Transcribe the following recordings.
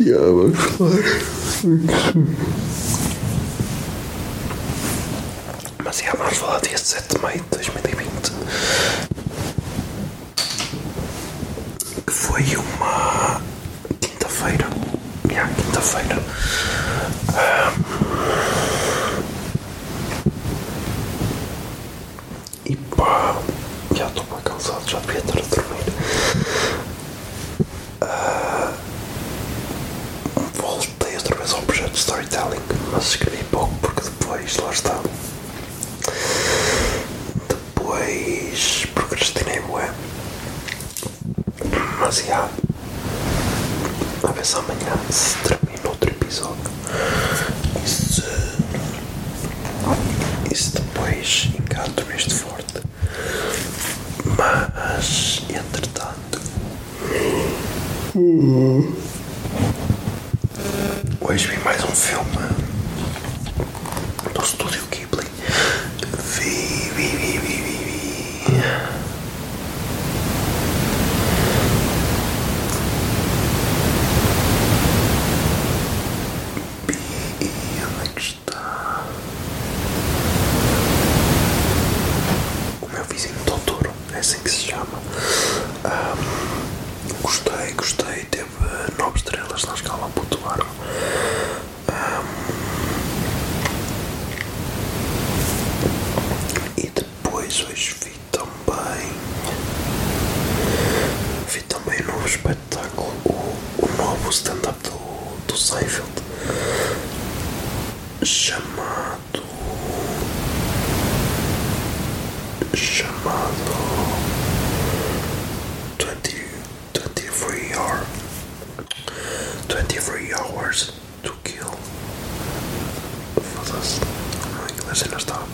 Já vamos falar. Mas já vamos falar dia 7 de maio de 2020. Que foi uma quinta-feira. Já, quinta-feira. E pá, já estou bem cansado, já devia estar a dormir. Ah, voltei outra vez ao projeto de storytelling, mas escrevi pouco porque depois, lá está. Depois procrastinei bué. Mas já. A ver se amanhã se termina outro episódio. E se e se depois encanto neste forte. Mas, entretanto, hoje vi mais um filme do estúdio Ghibli. Vi, vi, vi, vi, vi, vi. Vi, onde é que está? O meu vizinho Totoro, é assim que se chama. Ahm, gostei, gostei, teve 9 e depois hoje vi também. Vi também um novo espetáculo, o, novo stand-up do, do Seinfeld. Chamado lo estaba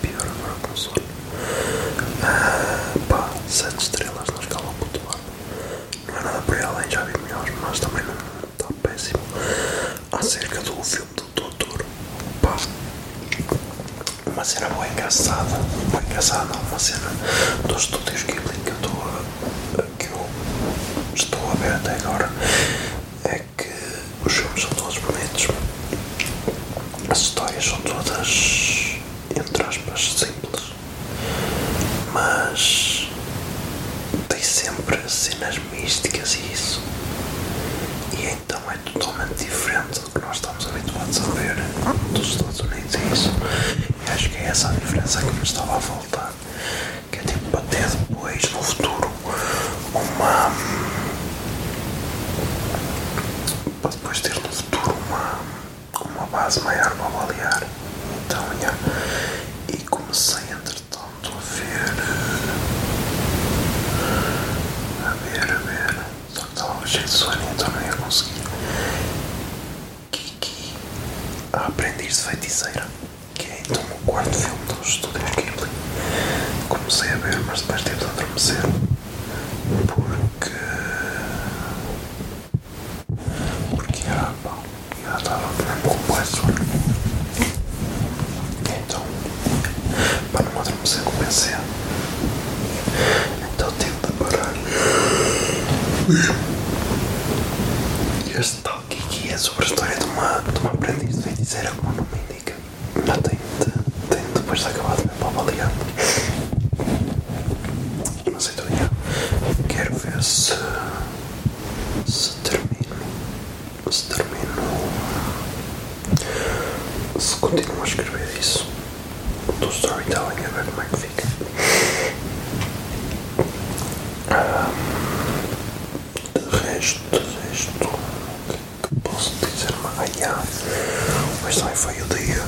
é totalmente diferente do que nós estamos habituados a ver dos Estados Unidos e isso. E acho que é essa a diferença que me estava a faltar. Que é tipo bater depois, no futuro, uma. para depois ter no futuro uma, uma base maior para avaliar. Então, yeah. E comecei entretanto a ver. A ver, a ver. Só que estava cheio de sono então não a aprendiz de feiticeira, que é então o quarto filme dos estúdios Ghibli. Comecei a ver, mas depois tive de adormecer. Porque. Porque já, pá, já estava um pouco mais sono. Então, para não adormecer, comecei. Então tive de parar. Este tal Kiki é sobre a história de feiticeira, como o nome indica. Já tem de, tem depois de ver para avaliado. Mas então, yeah, quero ver se. se termino. se termino. se continuo a escrever isso do storytelling, a ver como é que fica. Ah, de resto, de resto, o que é que posso dizer? Ah, yeah. Hoje também foi o dia.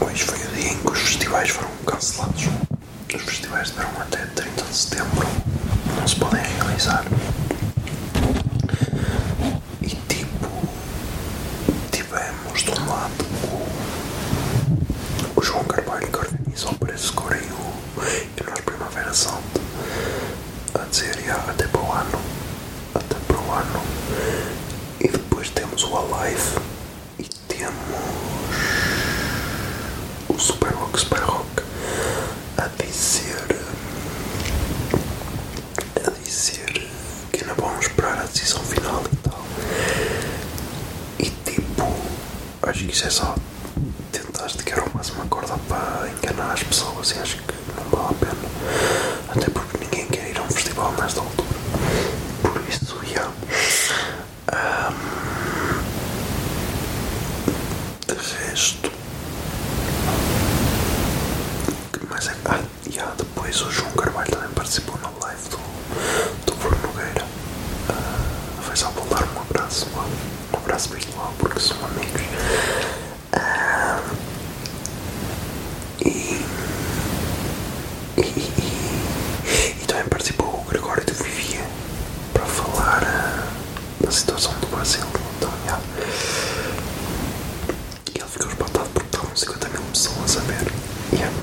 Hoje foi o dia em que os festivais foram cancelados. Os festivais deram até 30 de setembro. Não se podem realizar. E tipo, tivemos de um lado o, o João Carvalho que organizou o Preço Seguro e o, e o nosso Primavera Sound a dizer "Ya, até para o ano, até para o ano. E depois temos o Alive e temos o Super Rock Super Rock a dizer a dizer que ainda vão esperar a decisão final e tal. E tipo, acho que isso é só tentar esticar ao máximo a corda para enganar as pessoas e acho que não vale a pena. Até porque ninguém quer ir a um festival nesta altura. Por isso, já. de resto. O Ah, já, depois o João Carvalho também participou na live do, do Bruno Nogueira. Ah, foi só para dar um abraço, um abraço virtual, porque são amigos. Ah, e, e, e, e também participou o Gregório de Vivier para falar ah, da situação do Brasil. Então, já. E ele ficou espantado porque estavam 50 mil pessoas a ver. Yeah.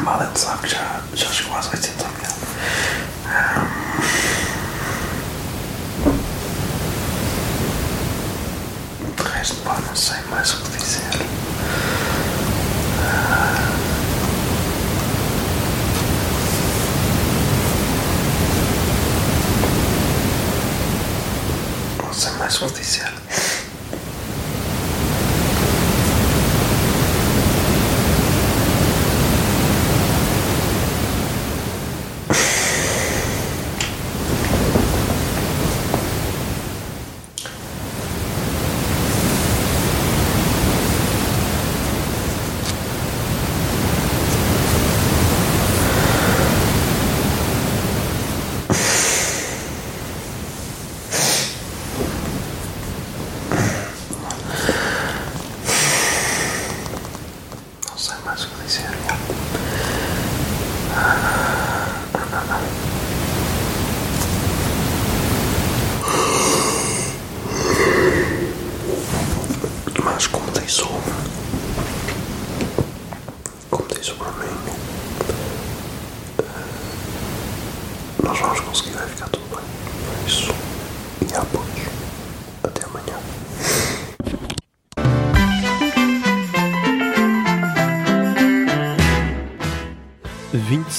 Um, mal ele sabe que já, já chegou às 80 mil. Um, de resto, pá, não sei mais o que dizer. Não sei mais o que dizer. Mas como diz o. Como diz o Bruninho, nós vamos conseguir, vai ficar tudo